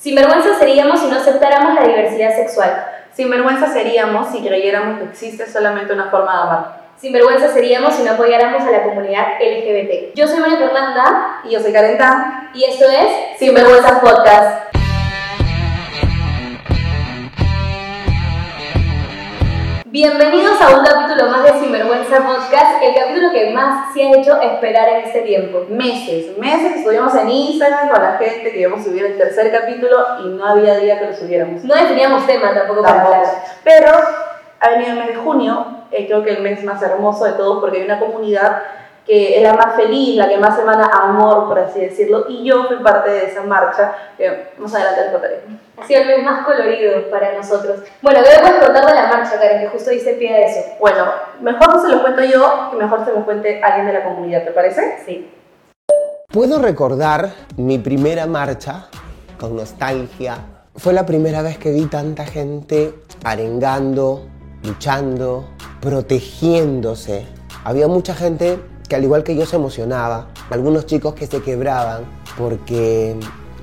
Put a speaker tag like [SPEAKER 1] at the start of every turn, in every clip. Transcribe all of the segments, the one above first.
[SPEAKER 1] Sinvergüenza seríamos si no aceptáramos la diversidad sexual.
[SPEAKER 2] Sinvergüenza seríamos si creyéramos que existe solamente una forma de amar.
[SPEAKER 1] Sinvergüenza seríamos si no apoyáramos a la comunidad LGBT. Yo soy María Fernanda
[SPEAKER 2] Y yo soy Karen Tan.
[SPEAKER 1] y esto es
[SPEAKER 2] Sinvergüenza Podcast.
[SPEAKER 1] Bienvenidos a un capítulo más de Sinvergüenza Podcast, el capítulo que más se ha hecho esperar en este tiempo.
[SPEAKER 2] Meses, meses estuvimos en Instagram con la gente que íbamos a subir el tercer capítulo y no había día que lo subiéramos.
[SPEAKER 1] No definíamos tema tampoco para
[SPEAKER 2] Tampoco.
[SPEAKER 1] hablar.
[SPEAKER 2] Pero ha venido el mes de junio, eh, creo que el mes más hermoso de todos porque hay una comunidad que es la más feliz, la que más emana amor, por así decirlo, y yo fui parte de esa marcha, que más adelante les contaré.
[SPEAKER 1] Ha sido el mes más colorido para nosotros. Bueno, ¿qué puedes contar de la marcha, Karen? Que justo dice pie de eso.
[SPEAKER 2] Bueno, mejor no se lo cuento yo, que mejor se lo cuente alguien de la comunidad, ¿te parece?
[SPEAKER 1] Sí.
[SPEAKER 3] Puedo recordar mi primera marcha con nostalgia. Fue la primera vez que vi tanta gente arengando, luchando, protegiéndose. Había mucha gente que al igual que yo se emocionaba, algunos chicos que se quebraban porque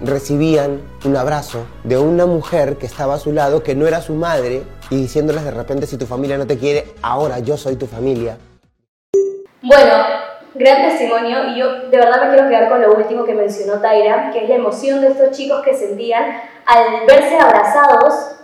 [SPEAKER 3] recibían un abrazo de una mujer que estaba a su lado, que no era su madre, y diciéndoles de repente si tu familia no te quiere, ahora yo soy tu familia.
[SPEAKER 1] Bueno, gran testimonio y yo de verdad me quiero quedar con lo último que mencionó Taira, que es la emoción de estos chicos que sentían al verse abrazados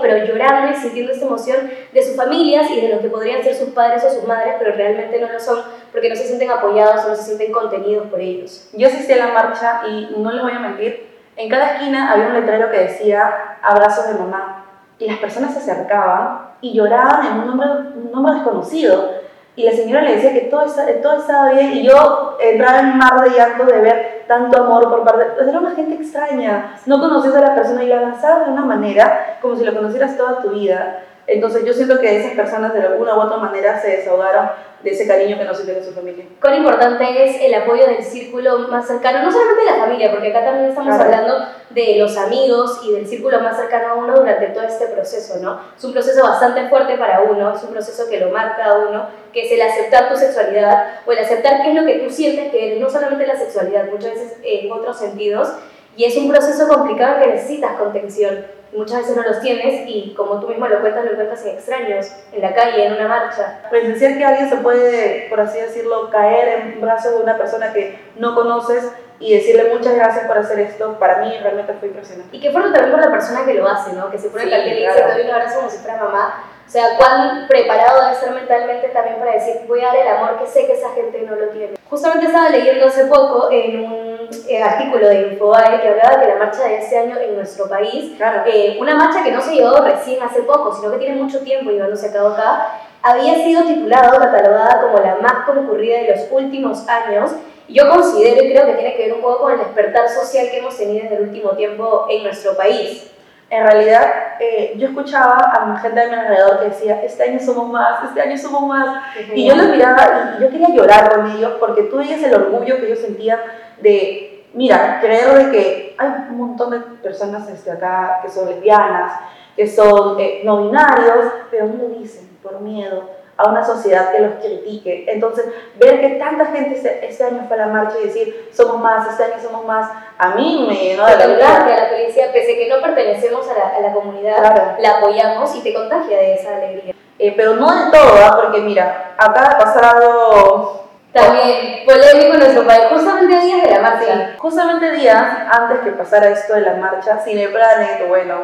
[SPEAKER 1] pero llorando y sintiendo esta emoción de sus familias y de los que podrían ser sus padres o sus madres, pero realmente no lo son porque no se sienten apoyados o no se sienten contenidos por ellos.
[SPEAKER 2] Yo asistí a la marcha y no les voy a mentir, en cada esquina había un letrero que decía abrazos de mamá y las personas se acercaban y lloraban en un nombre desconocido y la señora le decía que todo, esta- todo estaba bien y yo entraba en mar de llanto de ver tanto amor por parte de... Era una gente extraña, no conocías a la persona y la abrazabas de una manera como si lo conocieras toda tu vida. Entonces yo siento que esas personas de alguna u otra manera se desahogaron de ese cariño que no sienten de su familia.
[SPEAKER 1] Cuán importante es el apoyo del círculo más cercano, no solamente de la familia, porque acá también estamos
[SPEAKER 2] Claro.
[SPEAKER 1] hablando de los amigos y del círculo más cercano a uno durante todo este proceso, ¿no? Es un proceso bastante fuerte para uno, es un proceso que lo marca a uno, que es el aceptar tu sexualidad o el aceptar qué es lo que tú sientes que eres, no solamente la sexualidad, muchas veces en otros sentidos, y es un proceso complicado que necesitas contención. Muchas veces no los tienes y como tú mismo lo cuentas, lo cuentas en extraños, en la calle, en una marcha.
[SPEAKER 2] Presenciar que alguien se puede, por así decirlo, caer en brazos de una persona que no conoces y decirle muchas gracias por hacer esto, para mí realmente fue impresionante.
[SPEAKER 1] Y que fuerte también por la persona que lo hace, ¿no? Que se pone
[SPEAKER 2] Sí,
[SPEAKER 1] el cartel y dice,
[SPEAKER 2] claro.
[SPEAKER 1] te doy un abrazo como si fuera mamá. O sea, cuán preparado debe estar mentalmente también para decir, voy a dar el amor que sé que esa gente no lo tiene. Justamente estaba leyendo hace poco en un eh, artículo de Infobae que hablaba que la marcha de este año en nuestro país,
[SPEAKER 2] Claro.
[SPEAKER 1] eh, una marcha que no se llevó recién hace poco, sino que tiene mucho tiempo llevándose a cabo acá, había sido titulada o catalogada como la más concurrida de los últimos años. Yo considero y creo que tiene que ver un poco con el despertar social que hemos tenido en el último tiempo en nuestro país.
[SPEAKER 2] En realidad, eh, yo escuchaba a gente de mi alrededor que decía, este año somos más, este año somos más. Y yo los miraba y yo quería llorar con ellos porque tú veías el orgullo que ellos sentían de, mira, creer de que hay un montón de personas este, acá que son lesbianas, que son eh, no binarios, pero no lo dicen por miedo a una sociedad que los critique. Entonces, ver que tanta gente este, este año fue a la marcha y decir, somos más, este año somos más, a mí me llenó de alegría.
[SPEAKER 1] contagia la felicidad, pese a que no pertenecemos a la, a la comunidad,
[SPEAKER 2] Claro.
[SPEAKER 1] la apoyamos y te contagia de esa alegría.
[SPEAKER 2] Eh, pero no del todo, ¿ah? porque mira, acá ha pasado
[SPEAKER 1] También polémico nuestro país, justamente días de la marcha.
[SPEAKER 2] Sí, justamente días antes que pasara esto de la marcha, Cineplanet, bueno,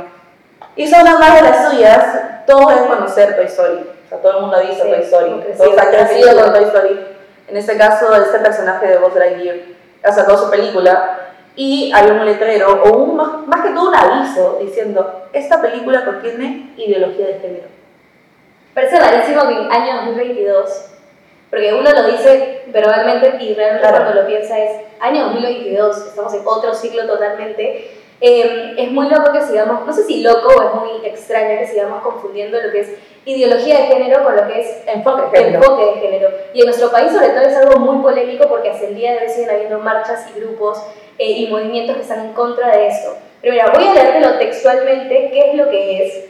[SPEAKER 2] hizo una más de las suyas, todos deben conocer Toy Story, o sea, todo el mundo ha visto
[SPEAKER 1] Sí,
[SPEAKER 2] Toy Story, todos han crecido con Toy Story. En este caso, este personaje de Buzz Lightyear ha sacado su película y había un letrero, o un, más, más que todo un aviso, diciendo, esta película contiene ideología de género.
[SPEAKER 1] Parece rarísimo que en año 2022, porque uno lo dice verbalmente y realmente
[SPEAKER 2] Claro.
[SPEAKER 1] cuando lo piensa es año 2022, estamos en otro ciclo totalmente. Eh, es muy loco que sigamos, no sé si loco o es muy extraño que sigamos confundiendo lo que es ideología de género con lo que es
[SPEAKER 2] Enfoque de género.
[SPEAKER 1] enfoque de género. Y en nuestro país sobre todo es algo muy polémico porque hasta el día de hoy siguen habiendo marchas y grupos eh, y movimientos que están en contra de esto. Pero mira, voy a leértelo textualmente, qué es lo que es.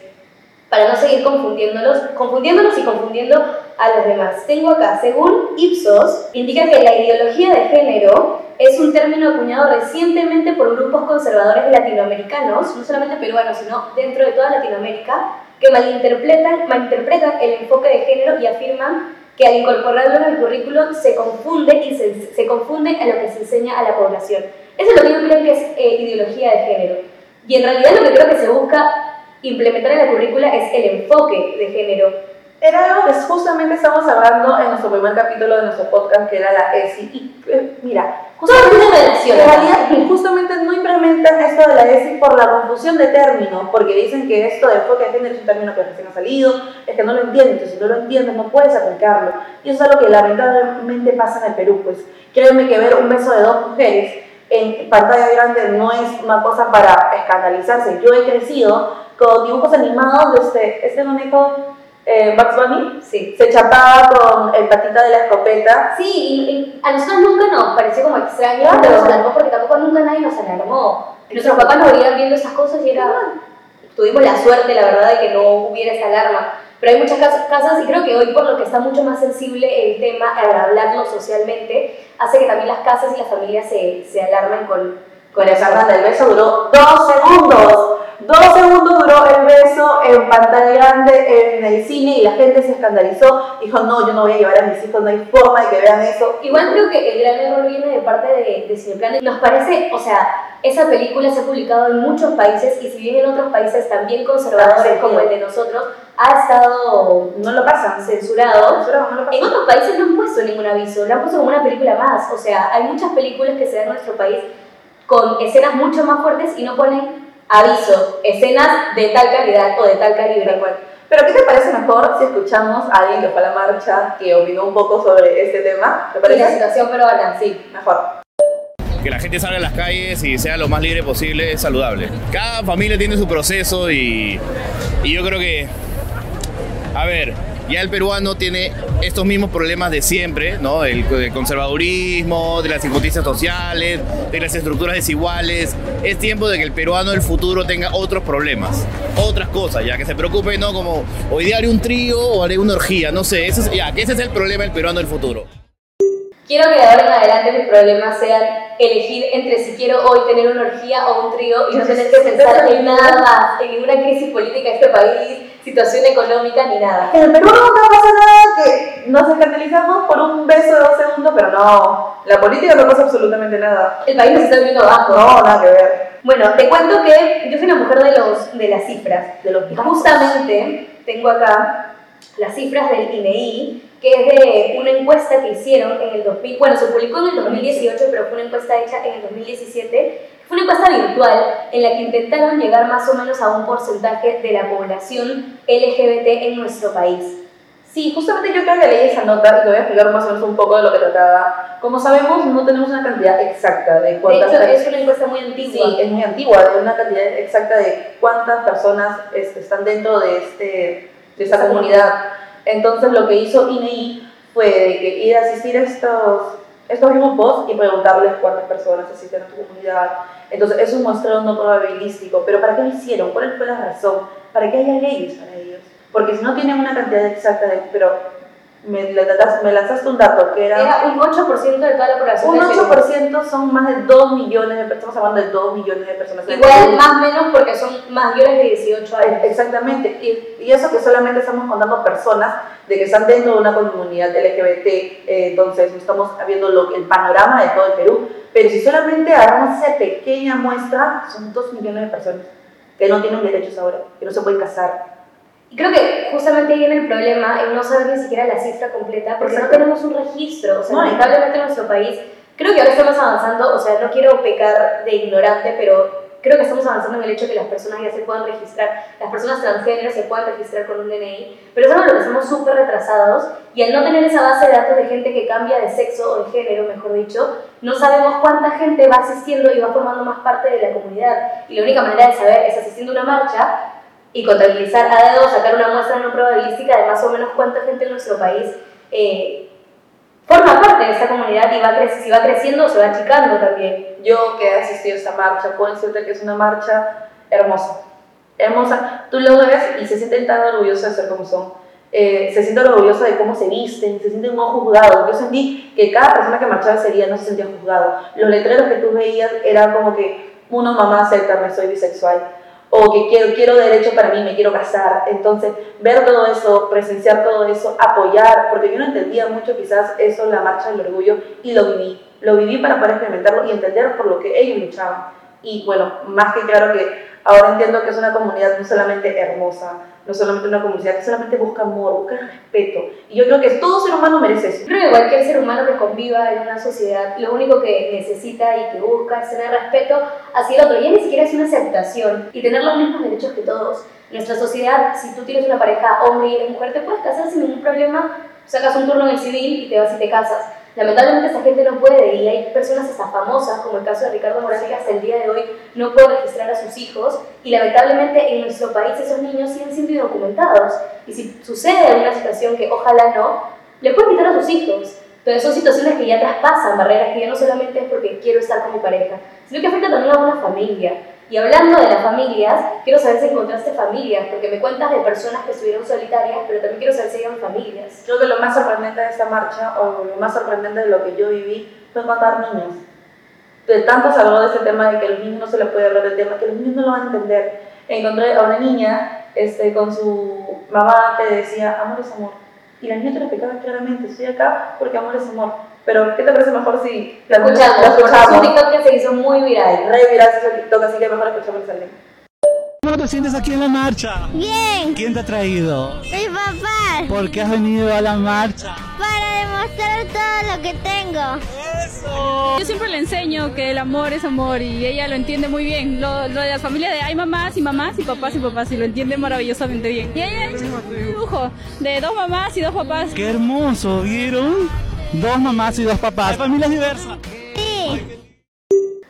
[SPEAKER 1] Para no seguir confundiéndolos, confundiéndolos y confundiendo a los demás. Tengo acá, según Ipsos, indica que la ideología de género es un término acuñado recientemente por grupos conservadores latinoamericanos, no solamente peruanos, sino dentro de toda Latinoamérica, que malinterpretan, malinterpretan el enfoque de género y afirman que al incorporarlo en el currículo se confunde y se, confunde a lo que se enseña a la población. Eso es lo que yo creo que es eh, ideología de género. Y en realidad lo que creo que se busca implementar en la currícula es el enfoque de género
[SPEAKER 2] era algo que justamente estamos hablando en nuestro primer capítulo de nuestro podcast, que era la ESI. Y eh, mira, justamente, en realidad, justamente no implementan esto de la ESI por la confusión de términos, porque dicen que esto de enfoque de género es un término que recién ha salido, es que no lo entienden, entonces si no lo entiendes no puedes aplicarlo. Y eso es algo que lamentablemente pasa en el Perú, pues créeme que ver un beso de dos mujeres en pantalla grande no es una cosa para escandalizarse. Yo he crecido con dibujos animados de este, este muñeco eh, Bugs Bunny,
[SPEAKER 1] sí.
[SPEAKER 2] se chapaba con el patita de la escopeta.
[SPEAKER 1] Sí, y, a nosotros nunca nos pareció como extraño, pero nos alarmó porque tampoco nunca nadie nos alarmó. Nuestros papás nos veían viendo esas cosas y era... Tuvimos la suerte, la verdad, de que no hubiera esa alarma. Pero hay muchas casas, y creo que hoy por lo que está mucho más sensible el tema al hablarlo socialmente, hace que también las casas y las familias se, se alarmen con,
[SPEAKER 2] con esa banda. El beso duró dos segundos. Dos segundos duró el beso en pantalla grande en el cine y la gente se escandalizó. Dijo, no, yo no voy a llevar a mis hijos, no hay forma de que vean eso.
[SPEAKER 1] Igual creo que el gran error viene de parte de, de Cineplanet. Nos parece, o sea, esa película se ha publicado en muchos países y si bien en otros países también conservadores como el de nosotros, ha estado
[SPEAKER 2] no lo pasan
[SPEAKER 1] censurado.
[SPEAKER 2] no
[SPEAKER 1] en otros países no han puesto ningún aviso, lo han puesto como una película más. O sea, hay muchas películas que se dan en nuestro país con escenas mucho más fuertes y no ponen aviso, escenas de tal calidad o de tal calibre.
[SPEAKER 2] Pero ¿qué te parece mejor si escuchamos a alguien que fue a la marcha, que opinó un poco sobre este tema?
[SPEAKER 1] ¿Te parece? Y la situación peruana, sí.
[SPEAKER 2] Mejor
[SPEAKER 4] que la gente salga a las calles y sea lo más libre posible es saludable. Cada familia tiene su proceso y, y yo creo que, a ver, ya el peruano tiene estos mismos problemas de siempre, ¿no? El, conservadurismo, de las injusticias sociales, de las estructuras desiguales. Es tiempo de que el peruano del futuro tenga otros problemas, otras cosas, ya que se preocupe, ¿no? Como hoy día haré un trío o haré una orgía, no sé, ya, que ese es el problema del peruano del futuro.
[SPEAKER 1] Quiero que de ahora en adelante mis problemas sean elegir entre si quiero hoy tener una orgía o un trío y no tener que pensar en nada más, en ninguna crisis política de este país, situación económica ni nada.
[SPEAKER 2] En el Perú no pasa nada que nos escandalizamos por un beso de dos segundos, pero no, la política no pasa absolutamente nada.
[SPEAKER 1] El país nos está viendo abajo.
[SPEAKER 2] No, nada que ver.
[SPEAKER 1] Bueno, te cuento que yo soy una mujer de, los, de las cifras.
[SPEAKER 2] De los
[SPEAKER 1] justamente tengo acá las cifras del INEI, que es de una encuesta que hicieron en el 2000, bueno, se publicó en el 2018, pero fue una encuesta hecha en el 2017 fue una encuesta virtual en la que intentaron llegar más o menos a un porcentaje de la población LGBT en nuestro país.
[SPEAKER 2] Sí, justamente yo creo que leí esa nota y te voy a explicar más o menos un poco de lo que trataba. Como sabemos, no tenemos una cantidad exacta de cuántas
[SPEAKER 1] De hecho, es una encuesta muy antigua.
[SPEAKER 2] Sí, es muy antigua, una cantidad exacta de cuántas personas están dentro de, este, de esa comunidad. Entonces, lo que hizo INEI fue de que ir a asistir a estos, estos grupos y preguntarles cuántas personas asisten a tu comunidad, entonces, es un muestreo no probabilístico. ¿Pero para qué lo hicieron? ¿Cuál fue la razón? Para que haya leyes para ellos. Porque si no tienen una cantidad exacta de... Pero me, me lanzaste un dato que era...
[SPEAKER 1] Era un 8% de toda la población.
[SPEAKER 2] Un 8% son más de 2 millones de personas, estamos hablando de 2 millones de personas.
[SPEAKER 1] Igual más o menos porque son mayores de 18 años.
[SPEAKER 2] Exactamente, y, y, eso que solamente estamos contando personas de que están dentro de una comunidad LGBT, eh, entonces estamos viendo lo, el panorama de todo el Perú, pero si solamente agarramos esa pequeña muestra, son 2 millones de personas que no tienen derechos ahora, que no se pueden casar,
[SPEAKER 1] y creo que justamente ahí viene el problema en no saber ni siquiera la cifra completa, porque no tenemos un registro. O sea, lamentablemente en nuestro país, creo que ahora estamos avanzando, o sea, no quiero pecar de ignorante, pero creo que estamos avanzando en el hecho de que las personas ya se puedan registrar, las personas transgénero se puedan registrar con un DNI, pero eso es lo que estamos súper retrasados y al no tener esa base de datos de gente que cambia de sexo o de género, mejor dicho, no sabemos cuánta gente va asistiendo y va formando más parte de la comunidad. Y la única manera de saber es asistiendo a una marcha y contabilizar a dedo, sacar una muestra no probabilística de más o menos cuánta gente en nuestro país eh, forma parte de esa comunidad y va si va creciendo se va achicando también.
[SPEAKER 2] Yo que he asistido a esta marcha, puedo decirte que es una marcha hermosa. hermosa, tú lo ves y se sienten tan orgullosos de ser como son. Eh, se sienten orgullosos de cómo se visten, se sienten no juzgados. Yo sentí que cada persona que marchaba ese día no se sentía juzgado. Los letreros que tú veías eran como que, uno, mamá, acéptame, soy bisexual o que quiero, quiero derecho para mí, me quiero casar. Entonces, ver todo eso, presenciar todo eso, apoyar, porque yo no entendía mucho quizás eso, la marcha del orgullo, y lo viví. Lo viví para poder experimentarlo y entender por lo que ellos luchaban. Y bueno, más que claro que ahora entiendo que es una comunidad no solamente hermosa, no solamente una comunidad que solamente busca amor, busca respeto. Y yo creo que todo ser humano merece eso.
[SPEAKER 1] Creo que cualquier ser humano que conviva en una sociedad, lo único que necesita y que busca es tener respeto hacia el otro. Y ni siquiera es una aceptación y tener los mismos derechos que todos. Nuestra sociedad, si tú tienes una pareja hombre y mujer, te puedes casar sin ningún problema, sacas un turno en el civil y te vas y te casas. Lamentablemente esa gente no puede y hay personas hasta famosas, como el caso de Ricardo Morales, que hasta el día de hoy no puede registrar a sus hijos y lamentablemente en nuestro país esos niños siguen siendo indocumentados y si sucede alguna situación que ojalá no, le pueden quitar a sus hijos. Entonces son situaciones que ya traspasan barreras que ya no solamente es porque quiero estar con mi pareja, sino que afecta también a una familia. Y hablando de las familias, quiero saber si encontraste familias, porque me cuentas de personas que estuvieron solitarias, pero también quiero saber si hay familias.
[SPEAKER 2] Creo que lo más sorprendente de esta marcha, o lo más sorprendente de lo que yo viví, fue encontrar niños. De tanto se habló de ese tema de que a los niños no se les puede hablar del tema, que los niños no lo van a entender. Encontré a una niña este, con su mamá que decía, amor es amor. Y la niña te lo explicaba claramente, estoy acá porque amor es amor pero, ¿qué te parece mejor si
[SPEAKER 1] la escuchamos? La escuchamos. Es un TikTok que se hizo muy viral.
[SPEAKER 2] Re viral ese TikTok, así que mejor escuchamos el link.
[SPEAKER 5] ¿Cómo te sientes aquí en la marcha?
[SPEAKER 6] Bien.
[SPEAKER 5] ¿Quién te ha traído?
[SPEAKER 6] Mi papá.
[SPEAKER 5] ¿Por qué has venido a la marcha?
[SPEAKER 6] Para demostrar todo lo que tengo.
[SPEAKER 5] ¡Eso!
[SPEAKER 7] Yo siempre le enseño que el amor es amor y ella lo entiende muy bien. Lo, lo de la familia de hay mamás y mamás y papás y papás y lo entiende maravillosamente bien. Y ella ha hecho un dibujo de dos mamás y dos papás.
[SPEAKER 5] ¡Qué hermoso! ¿Vieron? Dos mamás y dos papás. Familias diversas.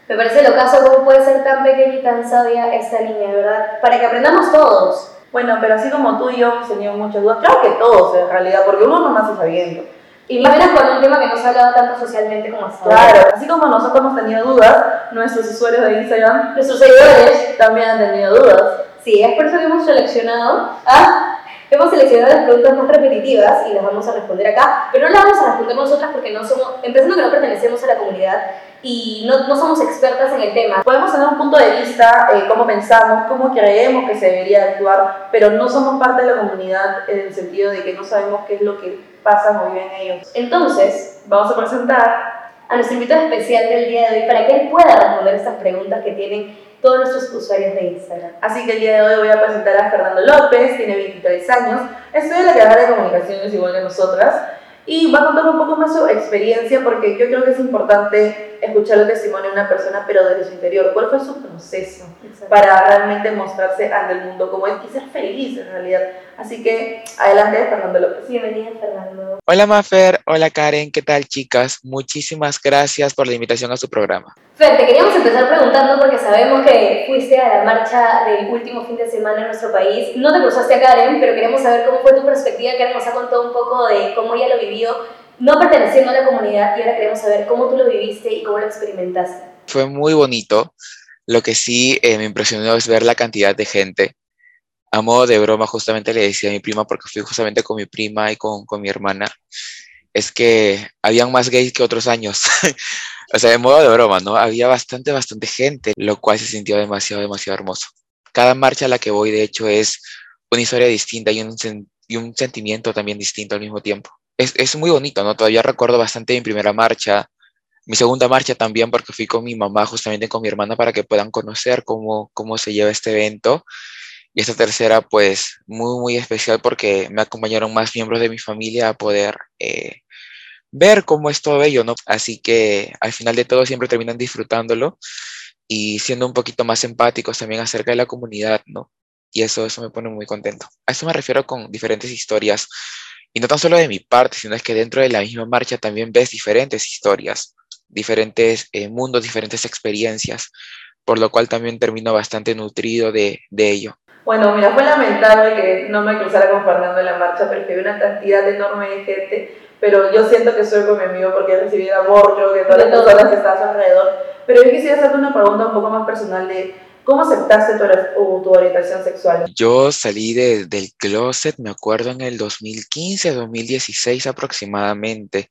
[SPEAKER 1] Me parece lo caso cómo puede ser tan pequeña y tan sabia esta niña, ¿verdad? Para que aprendamos todos.
[SPEAKER 2] Bueno, pero así como tú y yo hemos tenido muchas dudas, claro que todos en realidad, porque uno no nace sabiendo.
[SPEAKER 1] Y más menos con un tema que no se ha hablado tanto socialmente como hasta
[SPEAKER 2] Claro, así como nosotros hemos tenido dudas, nuestros usuarios de Instagram,
[SPEAKER 1] nuestros seguidores,
[SPEAKER 2] también han tenido dudas.
[SPEAKER 1] Sí, es por eso que hemos seleccionado a Hemos seleccionado las preguntas más repetitivas y las vamos a responder acá, pero no las vamos a responder nosotras porque no somos, empezando que no pertenecemos a la comunidad y no, no somos expertas en el tema.
[SPEAKER 2] Podemos tener un punto de vista, eh, cómo pensamos, cómo creemos que se debería actuar, pero no somos parte de la comunidad en el sentido de que no sabemos qué es lo que pasa o viven ellos.
[SPEAKER 1] Entonces, vamos a presentar a nuestro invitado especial del día de hoy para que él pueda responder estas preguntas que tienen todos nuestros usuarios de Instagram.
[SPEAKER 2] Así que el día de hoy voy a presentar a Fernando López, tiene 23 años, estudia la carrera de comunicaciones igual que nosotras y va a contar un poco más su experiencia porque yo creo que es importante escuchar el testimonio de una persona pero desde su interior. ¿Cuál fue su proceso para realmente mostrarse ante el mundo como es y ser feliz en realidad? Así que adelante Fernando López.
[SPEAKER 1] Bienvenida Fernando.
[SPEAKER 8] Hola Mafer, hola Karen, ¿qué tal chicas? Muchísimas gracias por la invitación a su programa.
[SPEAKER 1] Fer, te queríamos empezar preguntando porque sabemos que fuiste a la marcha del último fin de semana en nuestro país. No te cruzaste a Karen, pero queremos saber cómo fue tu perspectiva. Karen nos ha contado un poco de cómo ella lo vivió, no perteneciendo a la comunidad, y ahora queremos saber cómo tú lo viviste y cómo lo experimentaste.
[SPEAKER 8] Fue muy bonito. Lo que sí eh, me impresionó es ver la cantidad de gente. A modo de broma, justamente le decía a mi prima, porque fui justamente con mi prima y con, con mi hermana, es que habían más gays que otros años. O sea, de modo de broma, ¿no? Había bastante, bastante gente, lo cual se sintió demasiado, demasiado hermoso. Cada marcha a la que voy, de hecho, es una historia distinta y un, y un sentimiento también distinto al mismo tiempo. Es, es muy bonito, ¿no? Todavía recuerdo bastante mi primera marcha, mi segunda marcha también, porque fui con mi mamá, justamente con mi hermana, para que puedan conocer cómo, cómo se lleva este evento. Y esta tercera, pues, muy, muy especial porque me acompañaron más miembros de mi familia a poder eh, ver cómo es todo ello, ¿no? Así que al final de todo siempre terminan disfrutándolo y siendo un poquito más empáticos también acerca de la comunidad, ¿no? Y eso, eso me pone muy contento. A eso me refiero con diferentes historias. Y no tan solo de mi parte, sino es que dentro de la misma marcha también ves diferentes historias, diferentes eh, mundos, diferentes experiencias, por lo cual también termino bastante nutrido de, de ello.
[SPEAKER 2] Bueno, mira, fue lamentable que no me cruzara con Fernando en la marcha, porque una cantidad enorme de gente pero yo siento que estoy con mi amigo porque he recibido amor, creo que todas las personas que están a su alrededor. Pero yo quisiera hacerte una pregunta un poco más personal de ¿Cómo aceptaste tu, tu orientación sexual?
[SPEAKER 8] Yo salí de, del closet, me acuerdo, en el 2015, 2016 aproximadamente.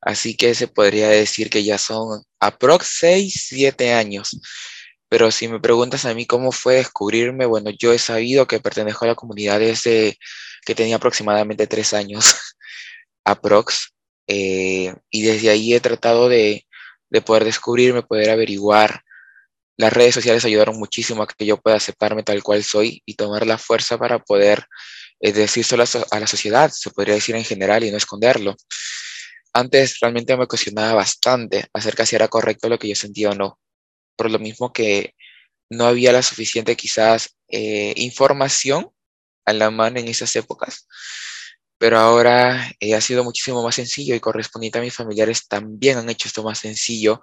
[SPEAKER 8] Así que se podría decir que ya son aprox 6, 7 años. Pero si me preguntas a mí cómo fue descubrirme, bueno, yo he sabido que pertenezco a la comunidad desde que tenía aproximadamente 3 años, aprox. Eh, y desde ahí he tratado de, de poder descubrirme, poder averiguar las redes sociales ayudaron muchísimo a que yo pueda aceptarme tal cual soy y tomar la fuerza para poder eh, decírselo a, la sociedad, se podría decir en general y no esconderlo. Antes realmente me cuestionaba bastante acerca si era correcto lo que yo sentía o no, por lo mismo que no había la suficiente quizás eh, información a la mano en esas épocas. Pero ahora eh, ha sido muchísimo más sencillo y correspondiente a mis familiares también han hecho esto más sencillo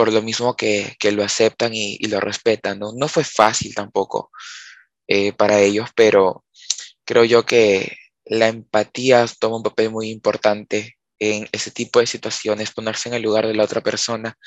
[SPEAKER 8] por lo mismo que, que lo aceptan y, y, lo respetan. ¿no? no fue fácil tampoco eh, para ellos, pero creo yo que la empatía toma un papel muy importante en ese tipo de situaciones, ponerse en el lugar de la otra persona.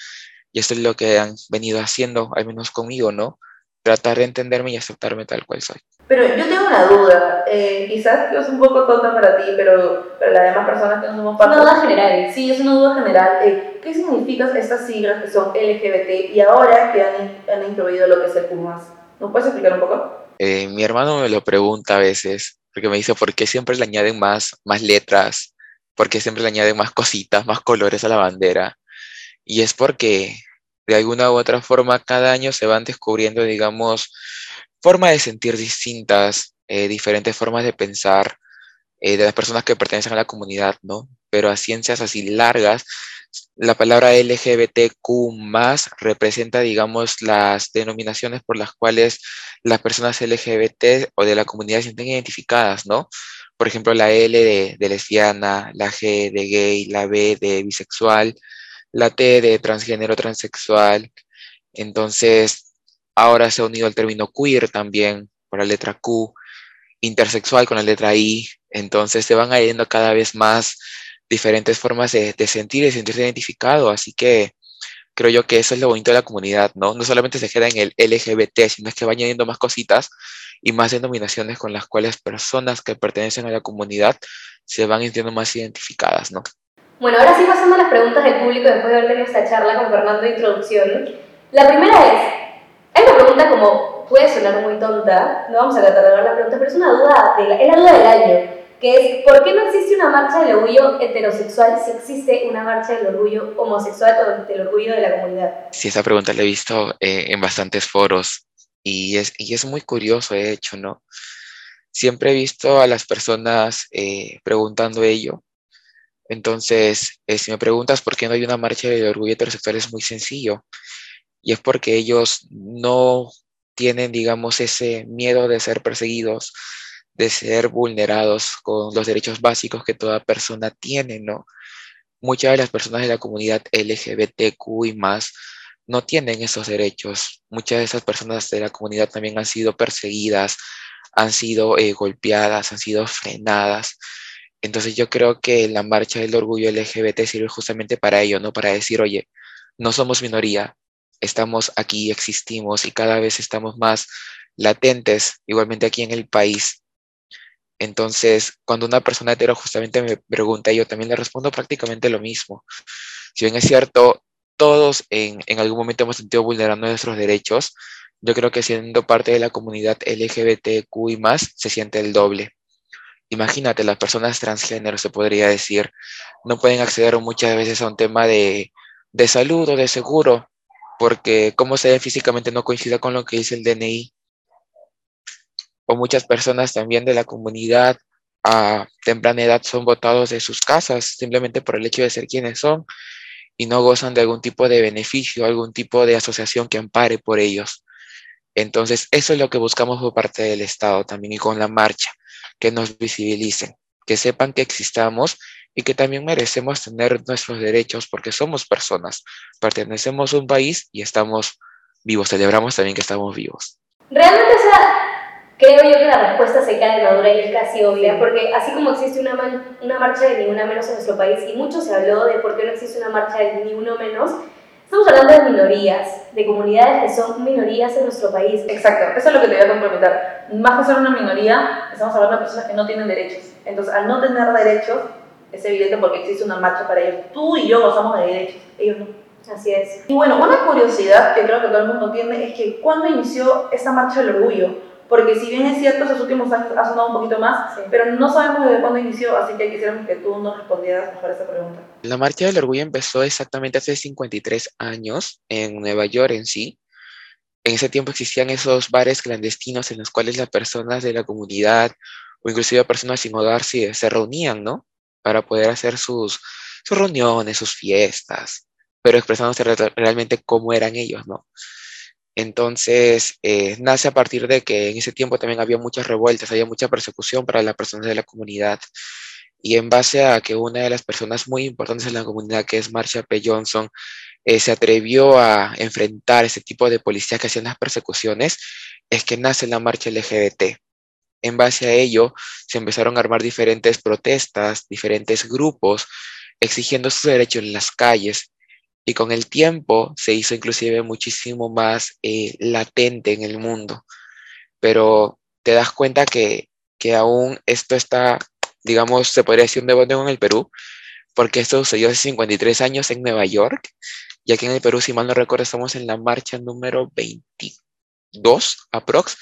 [SPEAKER 8] Y eso es lo que han venido haciendo, al menos conmigo, ¿no? Tratar de entenderme y aceptarme tal cual soy.
[SPEAKER 2] Pero yo tengo una duda, eh, quizás es un poco tonta para ti, pero para las demás personas que no somos
[SPEAKER 1] parte... Una duda general.
[SPEAKER 2] Sí, es una duda general. Eh, ¿Qué significan estas siglas que son LGBT y ahora que han, han incluido lo que es el Q+. ¿Nos puedes explicar un poco?
[SPEAKER 8] Eh, mi hermano me lo pregunta a veces, porque me dice, ¿por qué siempre le añaden más, más letras? ¿Por qué siempre le añaden más cositas, más colores a la bandera? Y es porque de alguna u otra forma cada año se van descubriendo, digamos, formas de sentir distintas, eh, diferentes formas de pensar eh, de las personas que pertenecen a la comunidad, ¿no? Pero a ciencias así largas, la palabra LGBTQ representa, digamos, las denominaciones por las cuales las personas LGBT o de la comunidad se sienten identificadas, ¿no? Por ejemplo, la L de, lesbiana, la G de gay, la B de bisexual, la T de transgénero transexual. Entonces, Ahora se ha unido el término queer también con la letra Q, intersexual con la letra I. Entonces se van añadiendo cada vez más diferentes formas de, sentir y sentirse identificado. Así que creo yo que eso es lo bonito de la comunidad, ¿no? No solamente se queda en el LGBT, sino es que va añadiendo más cositas y más denominaciones con las cuales personas que pertenecen a la comunidad se van sintiendo más identificadas, ¿no?
[SPEAKER 1] Bueno, ahora sí pasando a las preguntas del público después de haber tenido esta charla con Fernando de introducción. La primera es, hay una pregunta como, puede sonar muy tonta, no vamos a de ver la pregunta, pero es una duda, de es la duda del año, que es, ¿por qué no existe una marcha del orgullo heterosexual si existe una marcha del orgullo homosexual o del orgullo de la comunidad?
[SPEAKER 8] Sí, esa pregunta la he visto eh, en bastantes foros y es, y es muy curioso, de hecho, ¿no? Siempre he visto a las personas eh, preguntando ello. Entonces, eh, si me preguntas por qué no hay una marcha del orgullo heterosexual, es muy sencillo y es porque ellos no tienen, digamos, ese miedo de ser perseguidos, de ser vulnerados con los derechos básicos que toda persona tiene, ¿no? Muchas de las personas de la comunidad LGBTQ y más no tienen esos derechos. Muchas de esas personas de la comunidad también han sido perseguidas, han sido eh, golpeadas, han sido frenadas. Entonces yo creo que la marcha del orgullo LGBT sirve justamente para ello, ¿no? Para decir, oye, no somos minoría, estamos aquí, existimos y cada vez estamos más latentes, igualmente aquí en el país. Entonces, cuando una persona hetero justamente me pregunta, yo también le respondo prácticamente lo mismo. Si bien es cierto, todos en, algún momento hemos sentido vulnerando nuestros derechos, yo creo que siendo parte de la comunidad LGBTQ y más, se siente el doble. Imagínate, las personas transgénero, se podría decir, no pueden acceder muchas veces a un tema de, de salud o de seguro, porque cómo se ve físicamente no coincide con lo que dice el DNI. O muchas personas también de la comunidad a temprana edad son votados de sus casas simplemente por el hecho de ser quienes son y no gozan de algún tipo de beneficio, algún tipo de asociación que ampare por ellos. Entonces, eso es lo que buscamos por parte del Estado también y con la marcha, que nos visibilicen, que sepan que existamos y que también merecemos tener nuestros derechos porque somos personas, pertenecemos a un país y estamos vivos, celebramos también que estamos vivos.
[SPEAKER 1] Realmente, o sea, creo yo que la respuesta se cae en madura y es casi obvia, porque así como existe una, una marcha de ni una menos en nuestro país, y mucho se habló de por qué no existe una marcha de ni uno menos, Estamos hablando de minorías, de comunidades que son minorías en nuestro país.
[SPEAKER 2] Exacto, eso es lo que te voy a complementar. Más que ser una minoría, estamos hablando de personas que no tienen derechos. Entonces, al no tener derechos, es evidente porque existe una marcha para ellos. Tú y yo gozamos de derechos, ellos no.
[SPEAKER 1] Así es.
[SPEAKER 2] Y bueno, una curiosidad que creo que todo el mundo tiene es que ¿cuándo inició esta marcha del orgullo? Porque si bien es cierto, esos últimos años ha sonado un poquito más,
[SPEAKER 1] Sí.
[SPEAKER 2] pero no sabemos desde cuándo inició, así que quisiéramos que tú nos respondieras mejor a esa pregunta.
[SPEAKER 8] La Marcha del Orgullo empezó exactamente hace 53 años en Nueva York en sí. En ese tiempo existían esos bares clandestinos en los cuales las personas de la comunidad o inclusive personas sin hogar se, se reunían, ¿no? Para poder hacer sus, sus reuniones, sus fiestas, pero expresándose re- realmente cómo eran ellos, ¿no? Entonces, eh, nace a partir de que en ese tiempo también había muchas revueltas, había mucha persecución para las personas de la comunidad. Y en base a que una de las personas muy importantes en la comunidad, que es Marsha P. Johnson, eh, se atrevió a enfrentar ese tipo de policías que hacían las persecuciones, es que nace la marcha LGBT. En base a ello, se empezaron a armar diferentes protestas, diferentes grupos, exigiendo sus derechos en las calles. Y con el tiempo se hizo inclusive muchísimo más eh, latente en el mundo. Pero te das cuenta que, que aún esto está digamos, se podría decir un debate en el Perú, porque esto sucedió hace 53 años en Nueva York, y aquí en el Perú, si mal no recuerdo, estamos en la marcha número 22, aprox.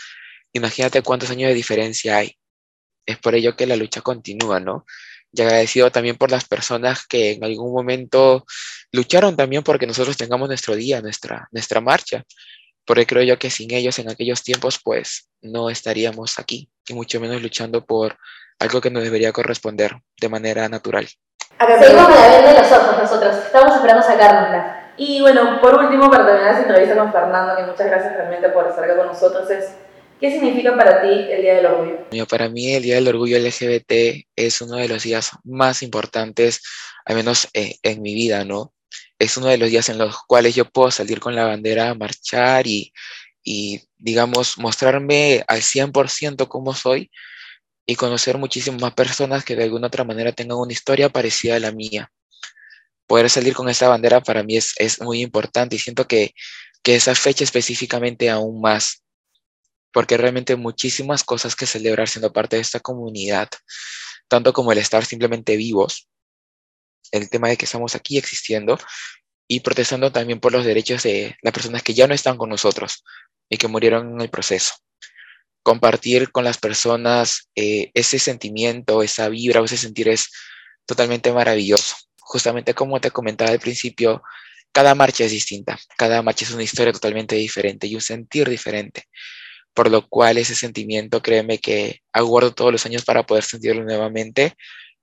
[SPEAKER 8] Imagínate cuántos años de diferencia hay. Es por ello que la lucha continúa, ¿no? Y agradecido también por las personas que en algún momento lucharon también porque nosotros tengamos nuestro día, nuestra, nuestra marcha. Porque creo yo que sin ellos en aquellos tiempos, pues no estaríamos aquí, y mucho menos luchando por algo que nos debería corresponder de manera natural.
[SPEAKER 1] Seguimos con la venda de los ojos nosotros. Estamos esperando sacárnosla.
[SPEAKER 2] Y bueno, por último, para terminar esta entrevista con Fernando, que muchas gracias realmente por estar acá con nosotros, es ¿qué significa para ti el Día del Orgullo?
[SPEAKER 8] Para mí el Día del Orgullo LGBT es uno de los días más importantes, al menos eh, en mi vida, ¿no? Es uno de los días en los cuales yo puedo salir con la bandera a marchar y, y digamos, mostrarme al 100% cómo soy y conocer muchísimas más personas que de alguna otra manera tengan una historia parecida a la mía. Poder salir con esta bandera para mí es, es muy importante y siento que, que esa fecha específicamente aún más, porque realmente muchísimas cosas que celebrar siendo parte de esta comunidad, tanto como el estar simplemente vivos, el tema de que estamos aquí existiendo y protestando también por los derechos de las personas que ya no están con nosotros y que murieron en el proceso compartir con las personas eh, ese sentimiento, esa vibra ese sentir es totalmente maravilloso. Justamente como te comentaba al principio, cada marcha es distinta, cada marcha es una historia totalmente diferente y un sentir diferente, por lo cual ese sentimiento, créeme que aguardo todos los años para poder sentirlo nuevamente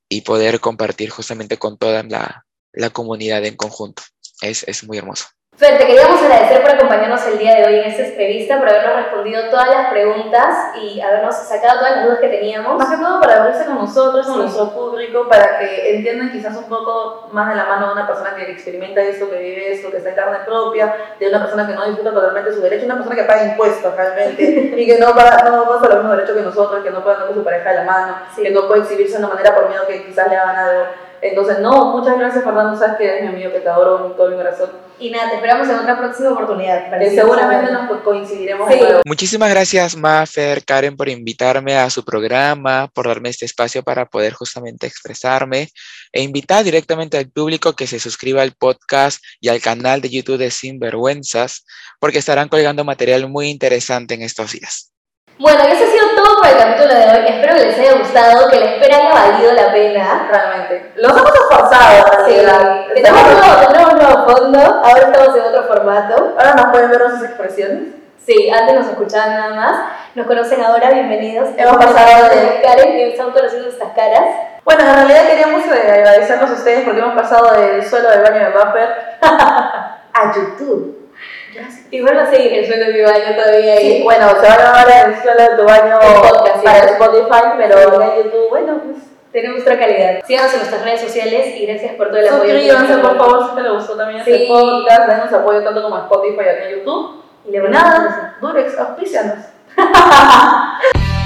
[SPEAKER 8] y poder compartir justamente con toda la, la comunidad en conjunto. Es, es muy hermoso.
[SPEAKER 1] Fer, te queríamos agradecer por acompañarnos el día de hoy en esta entrevista, por habernos respondido todas las preguntas y habernos sacado todas las dudas que teníamos.
[SPEAKER 2] Más que todo para abrirse con nosotros, con
[SPEAKER 1] Sí.
[SPEAKER 2] nuestro público, para que entiendan quizás un poco más de la mano de una persona que experimenta esto, que vive esto, que está en carne propia, de una persona que no disfruta totalmente su derecho, una persona que paga impuestos realmente y que no paga, no goza los mismos derechos que nosotros, que no puede andar con su pareja de la mano,
[SPEAKER 1] Sí.
[SPEAKER 2] que no puede exhibirse de una manera por miedo que quizás le hagan algo. Entonces, no, muchas gracias Fernando, sabes que eres mi amigo, que te adoro con todo mi corazón.
[SPEAKER 1] Y nada, te esperamos en otra próxima oportunidad.
[SPEAKER 2] Que seguramente nos co- coincidiremos
[SPEAKER 1] Sí.
[SPEAKER 8] Muchísimas gracias, Mafer, Karen, por invitarme a su programa, por darme este espacio para poder justamente expresarme e invitar directamente al público que se suscriba al podcast y al canal de YouTube de Sinvergüenzas, porque estarán colgando material muy interesante en estos días.
[SPEAKER 1] Bueno, y eso ha sido todo por el capítulo de hoy. Espero que les haya gustado, que la espera haya valido la pena.
[SPEAKER 2] Realmente. Los hemos esforzado,
[SPEAKER 1] Sí, tenemos un nuevo, tenemos un nuevo fondo, ahora estamos en otro formato.
[SPEAKER 2] Ahora nos pueden ver nuestras expresiones.
[SPEAKER 1] Sí, antes nos escuchaban nada más. Nos conocen ahora, bienvenidos.
[SPEAKER 2] Hemos pasado de-
[SPEAKER 1] Karen, que están conociendo estas caras.
[SPEAKER 2] Bueno, en realidad queríamos eh, agradecerlos a ustedes porque hemos pasado del suelo del baño de Buffer a YouTube.
[SPEAKER 1] Igual va a seguir el suelo de mi baño todavía ahí.
[SPEAKER 2] Sí, bueno, se va a grabar el suelo de tu baño
[SPEAKER 1] El podcast, sí.
[SPEAKER 2] para Spotify, pero
[SPEAKER 1] Sí.
[SPEAKER 2] en YouTube, bueno, pues
[SPEAKER 1] Tenemos otra calidad. Síganos en nuestras redes sociales y gracias por todo el apoyo.
[SPEAKER 2] suscríbanse por favor si te les gustó también
[SPEAKER 1] Sí.
[SPEAKER 2] este podcast, denos apoyo tanto como a Spotify y a YouTube.
[SPEAKER 1] Y le
[SPEAKER 2] Y
[SPEAKER 1] un
[SPEAKER 2] nada, Durex, auspícianos.